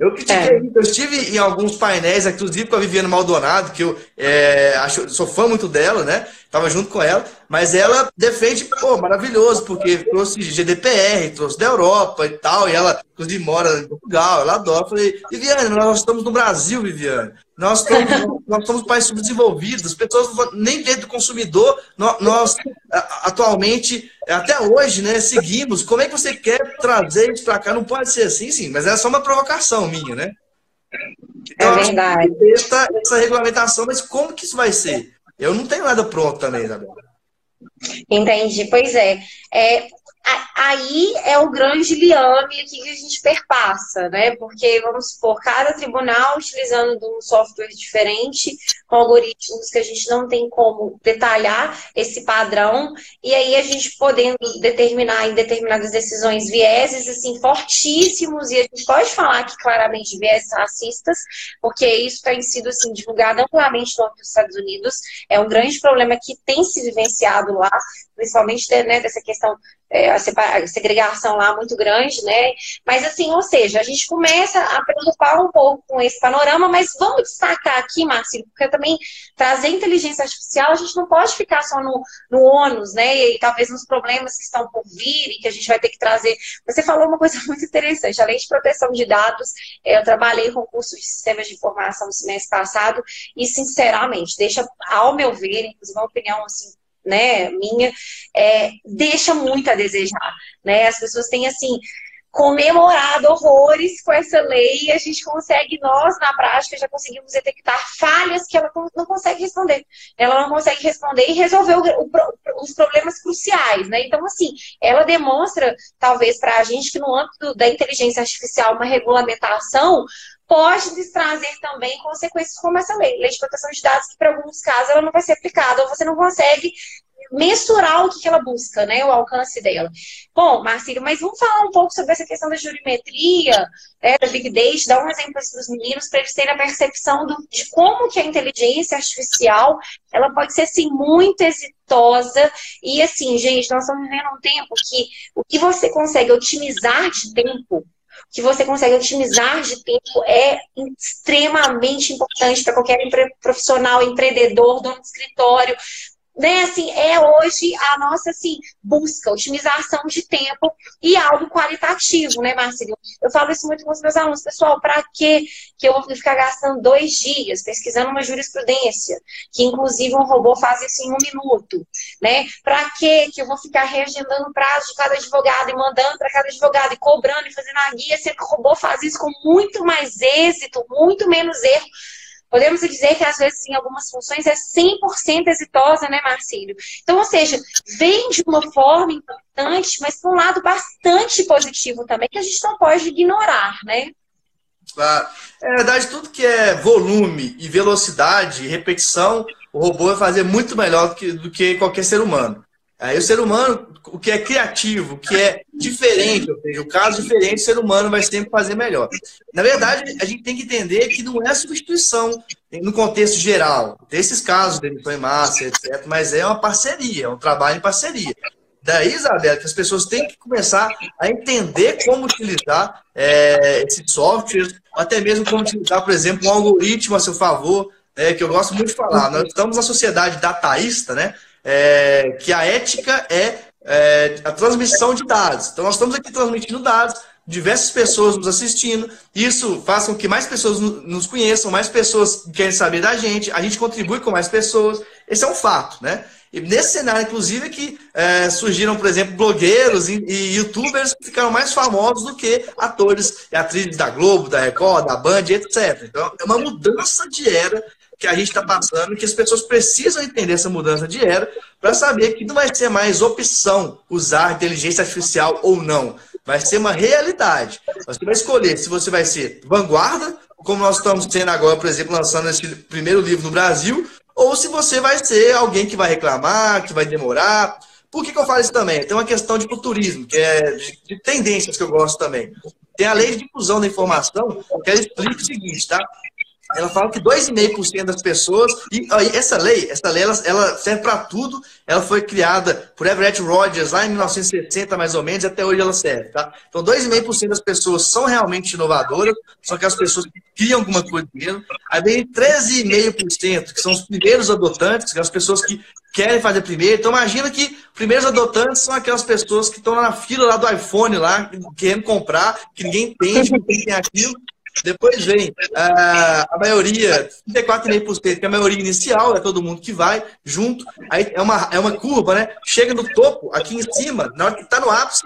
Eu critiquei é. eu estive em alguns painéis, inclusive com a Viviane Maldonado, que eu é, acho, sou fã muito dela, né? Estava junto com ela, mas ela defende, pô, maravilhoso, porque trouxe GDPR, trouxe da Europa e tal, e ela, inclusive, mora em Portugal, ela adora. Eu falei, Viviane, nós estamos no Brasil, Viviane. Nós estamos, nós somos países subdesenvolvidos, as pessoas nem dentro do consumidor, nós, nós, atualmente, até hoje, né, seguimos. Como é que você quer trazer isso para cá? Não pode ser assim, sim, mas é só uma provocação minha, né? Então, é verdade. Essa, essa regulamentação, mas como que isso vai ser? Eu não tenho nada pronto também, Isabela. Entendi, pois é. é aí é o grande liame que a gente perpassa, né? Porque, vamos supor, cada tribunal utilizando um software diferente, com algoritmos que a gente não tem como detalhar esse padrão, e aí a gente podendo determinar em determinadas decisões vieses, assim, fortíssimos, e a gente pode falar aqui claramente vieses racistas, porque isso tem sido, assim, divulgado amplamente no dos Estados Unidos, é um grande problema que tem se vivenciado lá, principalmente né, dessa questão é, a segregação lá muito grande, né? Mas assim, ou seja, a gente começa a preocupar um pouco com esse panorama, mas vamos destacar aqui, Márcio, porque também trazer inteligência artificial, a gente não pode ficar só no, no ônus, né? E talvez nos problemas que estão por vir e que a gente vai ter que trazer. Você falou uma coisa muito interessante, além de proteção de dados, eu trabalhei com curso de sistemas de informação no semestre passado e, sinceramente, deixa, ao meu ver, inclusive uma opinião assim, né, minha, é, deixa muito a desejar, né? As pessoas têm assim comemorado horrores com essa lei e a gente consegue, nós na prática já conseguimos detectar falhas que ela não consegue responder. Ela não consegue responder e resolver o, o, os problemas cruciais, né? Então, assim, ela demonstra, talvez, para a gente que no âmbito da inteligência artificial, uma regulamentação pode trazer também consequências como essa lei, lei de proteção de dados, que para alguns casos ela não vai ser aplicada, ou você não consegue mensurar o que, ela busca, né? O alcance dela. Bom, Marcílio, mas vamos falar um pouco sobre essa questão da jurimetria, né, da Big Data, dar um exemplo para os meninos, para eles terem a percepção do, de como que a inteligência artificial ela pode ser, assim, muito exitosa. E, assim, gente, nós estamos vivendo um tempo que o que você consegue otimizar de tempo que você consegue otimizar de tempo é extremamente importante para qualquer profissional, empreendedor, dono de escritório, né, assim, é hoje a nossa assim, busca, otimização de tempo e algo qualitativo, né, Marcelo? Eu falo isso muito com os meus alunos, pessoal, para que que eu vou ficar gastando dois dias pesquisando uma jurisprudência, que inclusive um robô faz isso em um minuto, né? Para que que eu vou ficar reagendando prazo de cada advogado e mandando para cada advogado e cobrando e fazendo a guia, sendo que o robô faz isso com muito mais êxito, muito menos erro Podemos dizer que, às vezes, em algumas funções, é 100% exitosa, né, Marcílio? Então, ou seja, vem de uma forma importante, mas com um lado bastante positivo também, que a gente não pode ignorar, né? Claro. É verdade, tudo que é volume e velocidade e repetição, o robô vai fazer muito melhor do que, do que qualquer ser humano. Aí o ser humano, o que é criativo, o que é diferente, ou seja, o caso diferente, o ser humano vai sempre fazer melhor. Na verdade, a gente tem que entender que não é substituição no contexto geral. Desses casos de em massa, etc., mas é uma parceria, é um trabalho em parceria. Daí, Isabela, que as pessoas têm que começar a entender como utilizar é, esse software, até mesmo como utilizar, por exemplo, um algoritmo a seu favor, é, que eu gosto muito de falar. Nós estamos na sociedade dataísta, né? É, que a ética é, é, a transmissão de dados. Então, nós estamos aqui transmitindo dados, diversas pessoas nos assistindo, isso faz com que mais pessoas nos conheçam, mais pessoas querem saber da gente, a gente contribui com mais pessoas, esse é um fato, né? E nesse cenário, inclusive, que é, surgiram, por exemplo, blogueiros e, e, youtubers que ficaram mais famosos do que atores e atrizes da Globo, da Record, da Band, etc. Então, é uma mudança de era que a gente está passando, que as pessoas precisam entender essa mudança de era para saber que não vai ser mais opção usar inteligência artificial ou não. Vai ser uma realidade. Você vai escolher se você vai ser vanguarda, como nós estamos tendo agora, por exemplo, lançando esse primeiro livro no Brasil, ou se você vai ser alguém que vai reclamar, que vai demorar. Por que, que eu falo isso também? Tem uma questão de futurismo, que é de tendências que eu gosto também. Tem a lei de difusão da informação, que ela explica o seguinte, tá? Ela fala que 2,5% das pessoas. E essa lei, essa lei ela, ela serve para tudo. Ela foi criada por Everett Rogers lá em 1960, mais ou menos, e até hoje ela serve. Tá? Então, 2,5% das pessoas são realmente inovadoras, são aquelas pessoas que criam alguma coisa mesmo. Aí vem 13,5%, que são os primeiros adotantes, que as pessoas que querem fazer primeiro. Então imagina que primeiros adotantes são aquelas pessoas que estão na fila lá do iPhone, lá, querendo comprar, que ninguém entende, que tem aquilo. Depois vem a, a maioria, 34,5%, que é a maioria inicial, é todo mundo que vai junto. Aí é uma, é uma curva, né? Chega no topo, aqui em cima, na hora que está no ápice,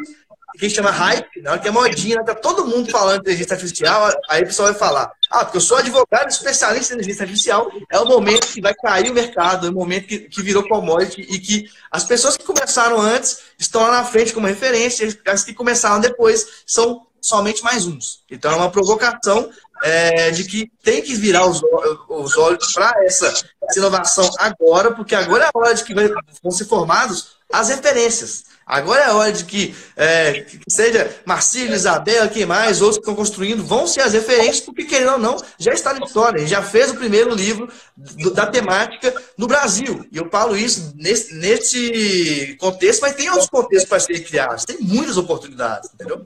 que chama hype, na hora que é modinha, tá todo mundo falando de inteligência artificial, aí o pessoal vai falar, ah, porque eu sou advogado especialista em inteligência artificial, é o momento que vai cair o mercado, é o momento que, que virou commodity e que as pessoas que começaram antes estão lá na frente como referência, as que começaram depois são somente mais uns. Então é uma provocação é, de que tem que virar os, os olhos para essa, essa, inovação agora, porque agora é a hora de que vão ser formados as referências. Agora é a hora de que, é, que seja Marcílio, Isabel, quem mais, outros que estão construindo, vão ser as referências, porque querendo ou não, já está na história. já fez o primeiro livro do, da temática no Brasil. E eu falo isso nesse, nesse contexto, mas tem outros contextos para serem criados. Tem muitas oportunidades, entendeu?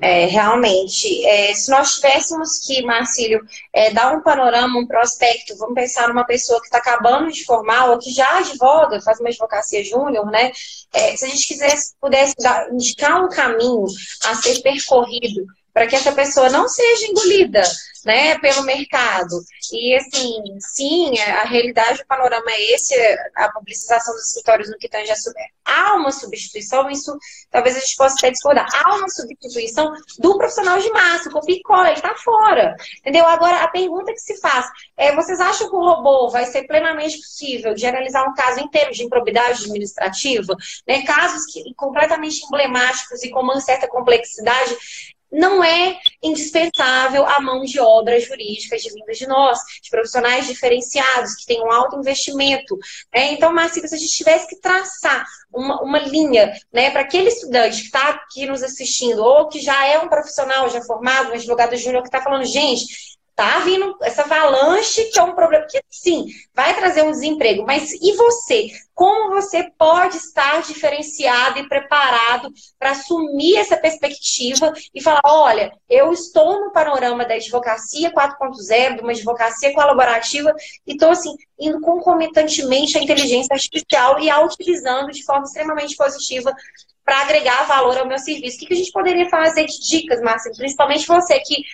É, realmente, é, se nós tivéssemos que, Marcílio, é, dar um panorama, um prospecto, vamos pensar numa pessoa que está acabando de formar ou que já advoga, faz uma advocacia júnior, né? É, se a gente quisesse, pudesse dar, indicar um caminho a ser percorrido para que essa pessoa não seja engolida né, pelo mercado. E assim, sim, a realidade, o panorama é esse, a publicização dos escritórios no que tange a sub... Há uma substituição, isso talvez a gente possa até discordar. Há uma substituição do profissional de massa, o copicó, ele está fora. Entendeu? Agora, a pergunta que se faz é: vocês acham que o robô vai ser plenamente possível de analisar um caso inteiro de improbidade administrativa? Né, casos que, completamente emblemáticos e com uma certa complexidade não é indispensável a mão de obra jurídica de vinda de nós, de profissionais diferenciados, que têm um alto investimento. Né? Então, Marcelo, se a gente tivesse que traçar uma, uma linha né, para aquele estudante que está aqui nos assistindo, ou que já é um profissional já formado, um advogado júnior que está falando, gente, tá vindo essa avalanche que é um problema que sim, vai trazer um desemprego, mas e você? Como você pode estar diferenciado e preparado para assumir essa perspectiva e falar, olha, eu estou no panorama da advocacia 4.0, de uma advocacia colaborativa e estou assim indo concomitantemente à inteligência artificial e a utilizando de forma extremamente positiva para agregar valor ao meu serviço. O que a gente poderia fazer de dicas, Márcia? Principalmente você que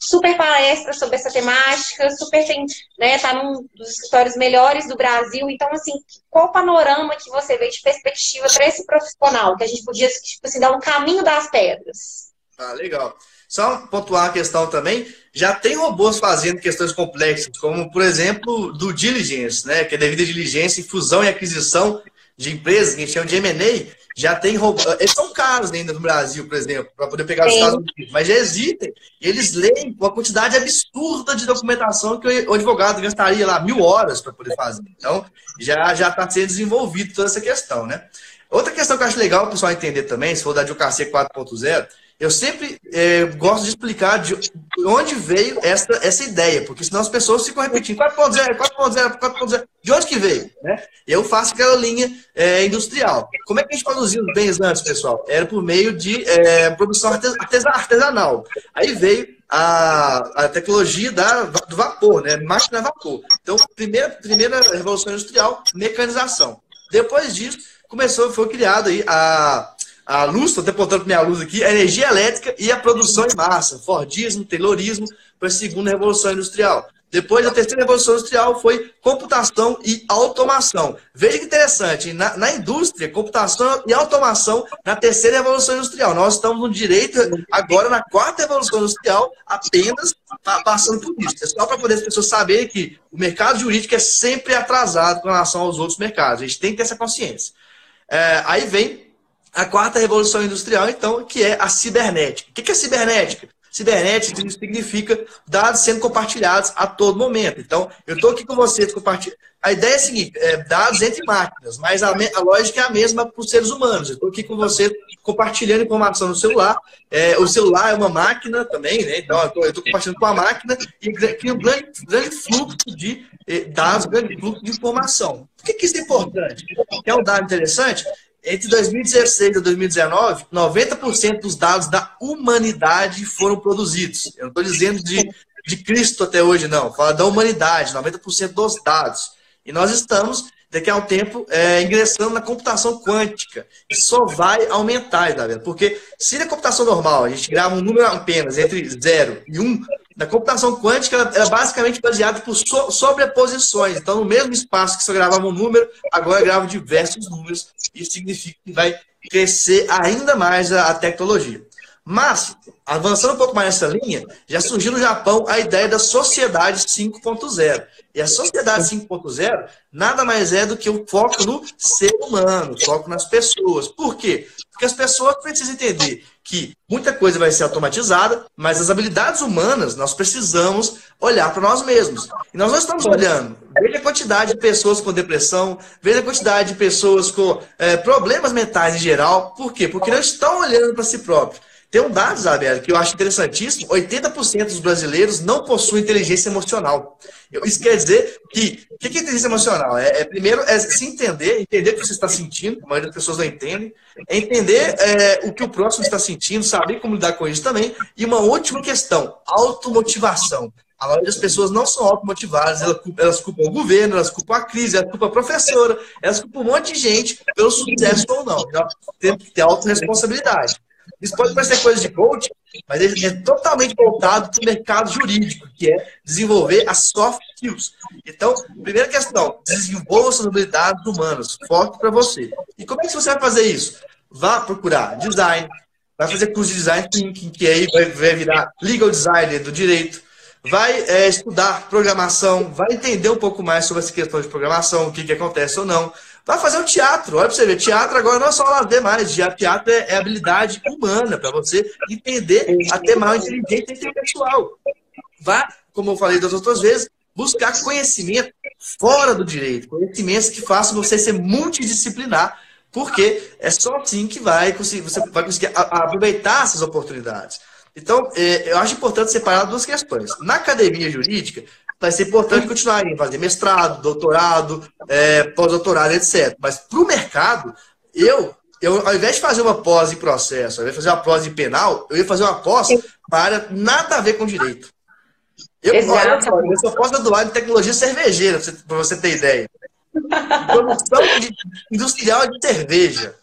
super palestra sobre essa temática, super tem, né, tá num dos escritórios melhores do Brasil. Então, assim, qual o panorama que você vê de perspectiva para esse profissional? Que a gente podia, tipo assim, dar um caminho das pedras. Ah, legal. Só pontuar a questão também, já tem robôs fazendo questões complexas, como, por exemplo, do diligence, né, que é devido a diligência, fusão e aquisição de empresas, que a gente chama de M&A, já tem robôs. Eles são caros ainda no Brasil, por exemplo, para poder pegar os Estados Unidos, mas já existem. Eles leem uma quantidade absurda de documentação que o advogado gastaria lá mil horas para poder fazer. Então, já já está sendo desenvolvido toda essa questão, né? Outra questão que eu acho legal o pessoal entender também, se for da advocacia 4.0, eu sempre é, gosto de explicar de onde veio essa, essa ideia, porque senão as pessoas ficam repetindo 4.0, 4.0, 4.0. De onde que veio? Né? Eu faço aquela linha é, industrial. Como é que a gente produzia os bens antes, pessoal? Era por meio de é, produção artesanal. Aí veio a, a tecnologia da, do vapor, né? máquina a vapor. Então, primeira, primeira revolução industrial, mecanização. Depois disso, começou, foi criado a a luz, estou até apontando minha luz aqui, a energia elétrica e a produção em massa, Fordismo, Taylorismo, para a segunda revolução industrial. Depois, a terceira revolução industrial foi computação e automação. Veja que interessante, na, na, indústria, computação e automação na terceira revolução industrial. Nós estamos no direito agora na quarta revolução industrial, apenas passando por isso. É só para poder as pessoas saberem que o mercado jurídico é sempre atrasado com relação aos outros mercados. A gente tem que ter essa consciência. É, aí vem a quarta revolução industrial, então, que é a cibernética. O que é cibernética? Cibernética significa dados sendo compartilhados a todo momento. Então, eu estou aqui com vocês compartilhando. A ideia é a seguinte: é dados entre máquinas, mas a, a lógica é a mesma para os seres humanos. Eu estou aqui com você compartilhando informação no celular. É, o celular é uma máquina também, né? Então, eu estou compartilhando com a máquina e cria um grande, grande fluxo de eh, dados, grande fluxo de informação. Por que, que isso é importante? É um dado interessante? Entre 2016 e 2019, 90% dos dados da humanidade foram produzidos. Eu não estou dizendo de, de Cristo até hoje, não. Fala da humanidade, 90% dos dados. E nós estamos daqui a um tempo é, ingressando na computação quântica. Só vai aumentar, tá vendo? Porque se na computação normal a gente grava um número apenas entre 0 e 1, um, na computação quântica ela é basicamente baseada por so sobreposições. Então, no mesmo espaço que você gravava um número, agora grava diversos números. Isso significa que vai crescer ainda mais a, a tecnologia. Mas, avançando um pouco mais nessa linha, já surgiu no Japão a ideia da sociedade 5.0. E a sociedade 5.0 nada mais é do que o foco no ser humano, foco nas pessoas. Por quê? Porque as pessoas precisam entender que muita coisa vai ser automatizada, mas as habilidades humanas nós precisamos olhar para nós mesmos. E nós não estamos olhando. Veja a quantidade de pessoas com depressão, veja a quantidade de pessoas com é, problemas mentais em geral. Por quê? Porque não estão olhando para si próprios. Tem um dado, Isabela, que eu acho interessantíssimo: 80% dos brasileiros não possuem inteligência emocional. Isso quer dizer que. O que é inteligência emocional? É, é, primeiro, é se entender, entender o que você está sentindo, a maioria das pessoas não entendem, é entender é, o que o próximo está sentindo, saber como lidar com isso também. E uma última questão: automotivação. A maioria das pessoas não são automotivadas, elas, elas culpam o governo, elas culpam a crise, elas culpam a professora, elas culpam um monte de gente pelo sucesso ou não. Então, temos que ter autorresponsabilidade. Isso pode parecer coisa de coaching, mas ele é totalmente voltado para o mercado jurídico, que é desenvolver as soft skills. Então, primeira questão, desenvolva suas habilidades humanas, foque para você. E como é que você vai fazer isso? Vá procurar design, vai fazer curso de design thinking, que aí vai, vai virar legal designer do direito, vai é, estudar programação, vai entender um pouco mais sobre essa questão de programação, o que, que acontece ou não Vai fazer um teatro, olha para você ver. Teatro agora não é só lazer mais. Teatro é, é habilidade humana, para você entender até mais inteligência intelectual. Vá, como eu falei das outras vezes, buscar conhecimento fora do direito. Conhecimentos que façam você ser multidisciplinar, porque é só assim que vai conseguir, você vai conseguir aproveitar essas oportunidades. Então, é, eu acho importante separar duas questões. Na academia jurídica, vai ser importante continuar em fazer mestrado, doutorado, é, pós-doutorado, etc. Mas para o mercado, eu, eu, ao invés de fazer uma pós em processo, ao invés de fazer uma pós em penal, eu ia fazer uma pós para nada a ver com direito. Eu, olha, eu sou pós-graduado em tecnologia cervejeira, para você ter ideia. Produção industrial de cerveja.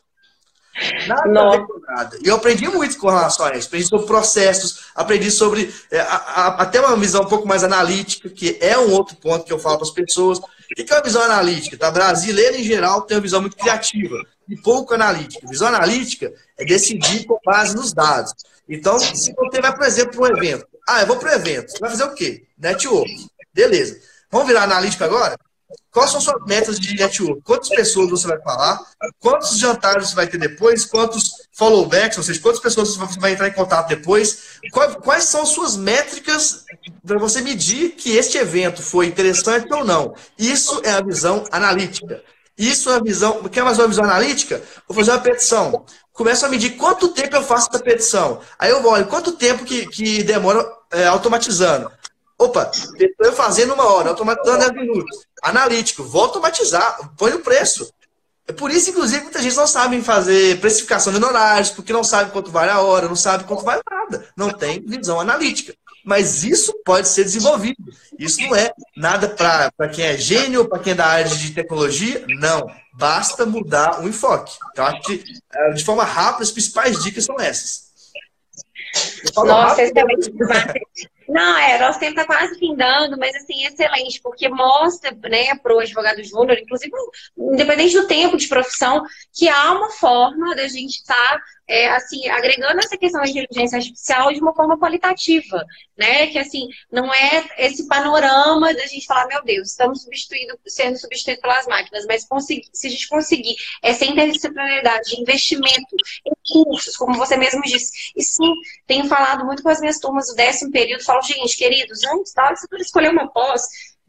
Nada Nossa. nada. E eu aprendi muito com relação a isso. Aprendi sobre processos, aprendi sobre é, a, a, até uma visão um pouco mais analítica, que é um outro ponto que eu falo para as pessoas. O que é uma visão analítica? Tá? Brasileiro, em geral, tem uma visão muito criativa e pouco analítica. Visão analítica é decidir com base nos dados. Então, se você vai, por exemplo, para um evento. Ah, eu vou para o evento. Você vai fazer o quê? Network. Beleza. Vamos virar analítico agora? Quais são suas metas de network? Quantas pessoas você vai falar? Quantos jantares você vai ter depois? Quantos followbacks, ou seja, quantas pessoas você vai entrar em contato depois? Quais são suas métricas para você medir que este evento foi interessante ou não? Isso é a visão analítica. Isso é a visão. Quer mais uma visão analítica? Vou fazer uma petição. Começo a medir quanto tempo eu faço essa petição. Aí eu olho quanto tempo que, que demora é, automatizando. Opa, estou fazendo uma hora, automatizando 10 minutos. Analítico, vou automatizar, põe o preço. É por isso, inclusive, muita gente não sabe fazer precificação de honorários, porque não sabe quanto vale a hora, não sabe quanto vale nada. Não tem visão analítica. Mas isso pode ser desenvolvido. Isso não é nada para quem é gênio para quem é da área de tecnologia. Não. Basta mudar o enfoque. Então, acho que, eh, de forma rápida, as principais dicas são essas. Nossa, excelente. Não, é, nosso tempo está quase findando, mas assim, excelente, porque mostra né, para o advogado júnior, inclusive, independente do tempo de profissão, que há uma forma da gente estar tá é, assim, agregando essa questão da inteligência artificial de uma forma qualitativa, né? Que assim, não é esse panorama da gente falar, meu Deus, estamos substituindo, sendo substituídos pelas máquinas, mas se a gente conseguir essa interdisciplinaridade de investimento em cursos, como você mesmo disse, e sim, tenho falado muito com as minhas turmas do décimo período, falo, gente, queridos, antes da hora de escolher uma pós,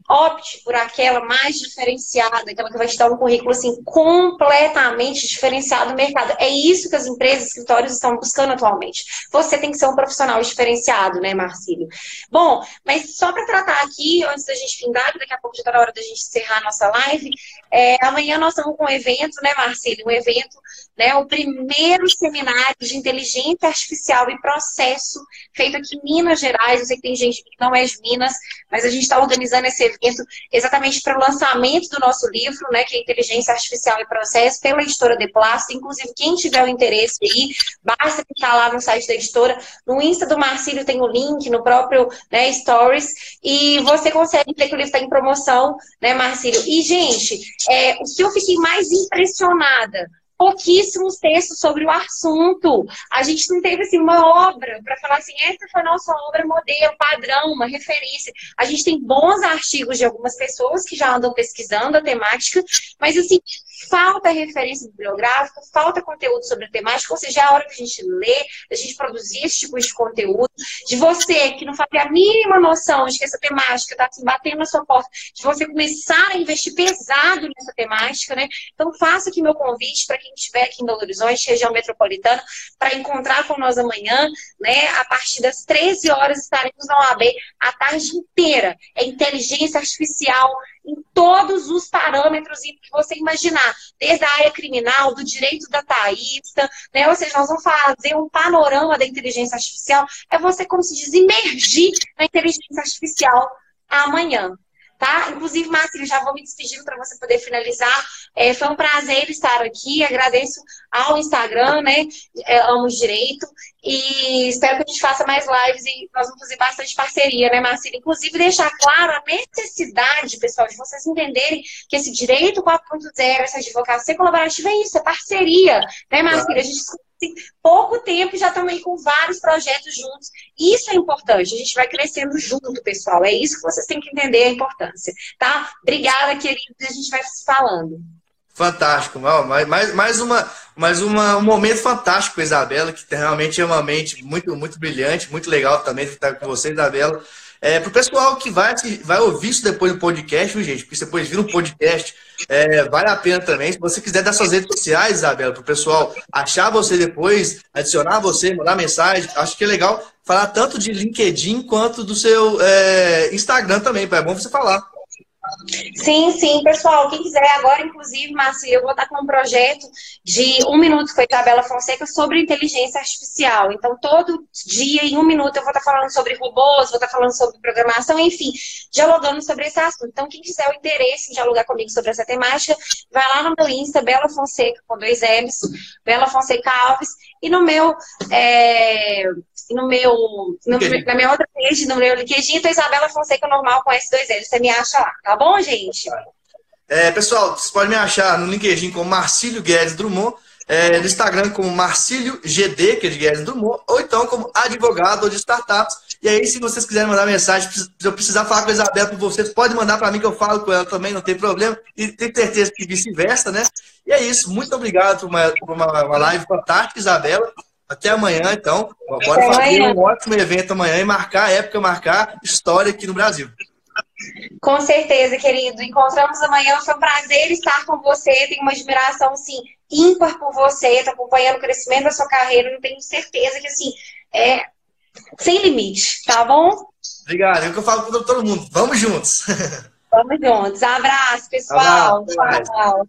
opte por aquela mais diferenciada, aquela que vai dar um currículo assim completamente diferenciado no mercado. É isso que as empresas, escritórios estão buscando atualmente. Você tem que ser um profissional diferenciado, né, Marcílio? Bom, mas só para tratar aqui, antes da gente findar, daqui a pouco já está na hora da gente encerrar a nossa live, é, amanhã nós estamos com um evento, né, Marcílio? Um evento, né, o primeiro seminário de inteligência artificial e processo feito aqui em Minas Gerais. Eu sei que tem gente que não é de Minas, mas a gente está organizando esse evento evento exatamente para o lançamento do nosso livro, né, que é Inteligência Artificial e Processo, pela editora De Plástico. Inclusive, quem tiver o interesse aí, basta clicar lá no site da editora. No Insta do Marcílio tem o link, no próprio né, Stories, e você consegue ver que o livro está em promoção, né, Marcílio? E, gente, é, o que eu fiquei mais impressionada pouquíssimos textos sobre o assunto. A gente não teve assim, uma obra para falar assim, essa foi a nossa obra modelo, padrão, uma referência. A gente tem bons artigos de algumas pessoas que já andam pesquisando a temática, mas assim, falta referência bibliográfica, falta conteúdo sobre a temática, ou seja, é a hora que a gente lê, a gente produzir esse tipo de conteúdo, de você que não fazia a mínima noção de que essa temática está assim, batendo na sua porta, de você começar a investir pesado nessa temática, né? Então, faça aqui meu convite para quem estiver aqui em Belo Horizonte, região metropolitana, para encontrar com nós amanhã, né? A partir das 13 horas estaremos na OAB a tarde inteira. É inteligência artificial em todos os parâmetros que você imaginar, desde a área criminal, do direito da taísta, né? Ou seja, nós vamos fazer um panorama da inteligência artificial, é você, como se diz, na inteligência artificial amanhã tá? Inclusive, Márcia, já vou me despedindo para você poder finalizar. É, foi um prazer estar aqui, agradeço ao Instagram, né? É, amo direito. E espero que a gente faça mais lives e nós vamos fazer bastante parceria, né, Marcelo? Inclusive, deixar claro a necessidade, pessoal, de vocês entenderem que esse direito 4.0, essa advocacia colaborativa é isso, é parceria, né, Marcelo? A gente pouco tempo e já estamos aí com vários projetos juntos. Isso é importante, a gente vai crescendo junto, pessoal. É isso que vocês têm que entender a importância, tá? Obrigada, queridos, a gente vai se falando. Fantástico, mais, mais, uma, mais uma, um momento fantástico com a Isabela, que realmente é uma mente muito, muito brilhante, muito legal também estar com você, Isabela. É, para o pessoal que vai, vai ouvir isso depois no podcast, viu, gente? Porque depois vir um podcast, é, vale a pena também. Se você quiser dar suas redes sociais, Isabela, para o pessoal achar você depois, adicionar você, mandar mensagem, acho que é legal falar tanto de LinkedIn quanto do seu é, Instagram também, é bom você falar. Sim, sim, pessoal, quem quiser agora, inclusive, Márcia, eu vou estar com um projeto de um minuto com a Isabela Fonseca sobre inteligência artificial. Então, todo dia, em um minuto, eu vou estar falando sobre robôs, vou estar falando sobre programação, enfim, dialogando sobre esse assunto. Então, quem quiser o interesse em dialogar comigo sobre essa temática, vai lá no meu Insta, Bela Fonseca, com dois M's, Bela Fonseca Alves, e no meu é, no meu, no, na minha outra page, no meu LinkedIn, então Isabela Fonseca normal com S2L. Você me acha lá, tá bom, gente? É, pessoal, vocês podem me achar no LinkedIn como Marcílio Guedes Drummond, é, no Instagram como Marcílio GD, que é de Guedes Drummond, ou então como advogado de startups. E aí, se vocês quiserem mandar mensagem, se eu precisar falar com a Isabela vocês, pode mandar para mim que eu falo com ela também, não tem problema. E tenho certeza que vice-versa, né? E é isso. Muito obrigado por uma, por uma, uma live fantástica, Isabela. Até amanhã, então. Bora Até fazer amanhã. um ótimo evento amanhã e marcar a época, marcar história aqui no Brasil. Com certeza, querido. Encontramos amanhã. Foi um prazer estar com você. Tenho uma admiração, assim, ímpar por você. Estou acompanhando o crescimento da sua carreira. Não tenho certeza que, assim, é sem limite, tá bom? Obrigado. É o que eu falo para todo mundo. Vamos juntos. Vamos juntos. Abraço, pessoal. Abraço. Tchau.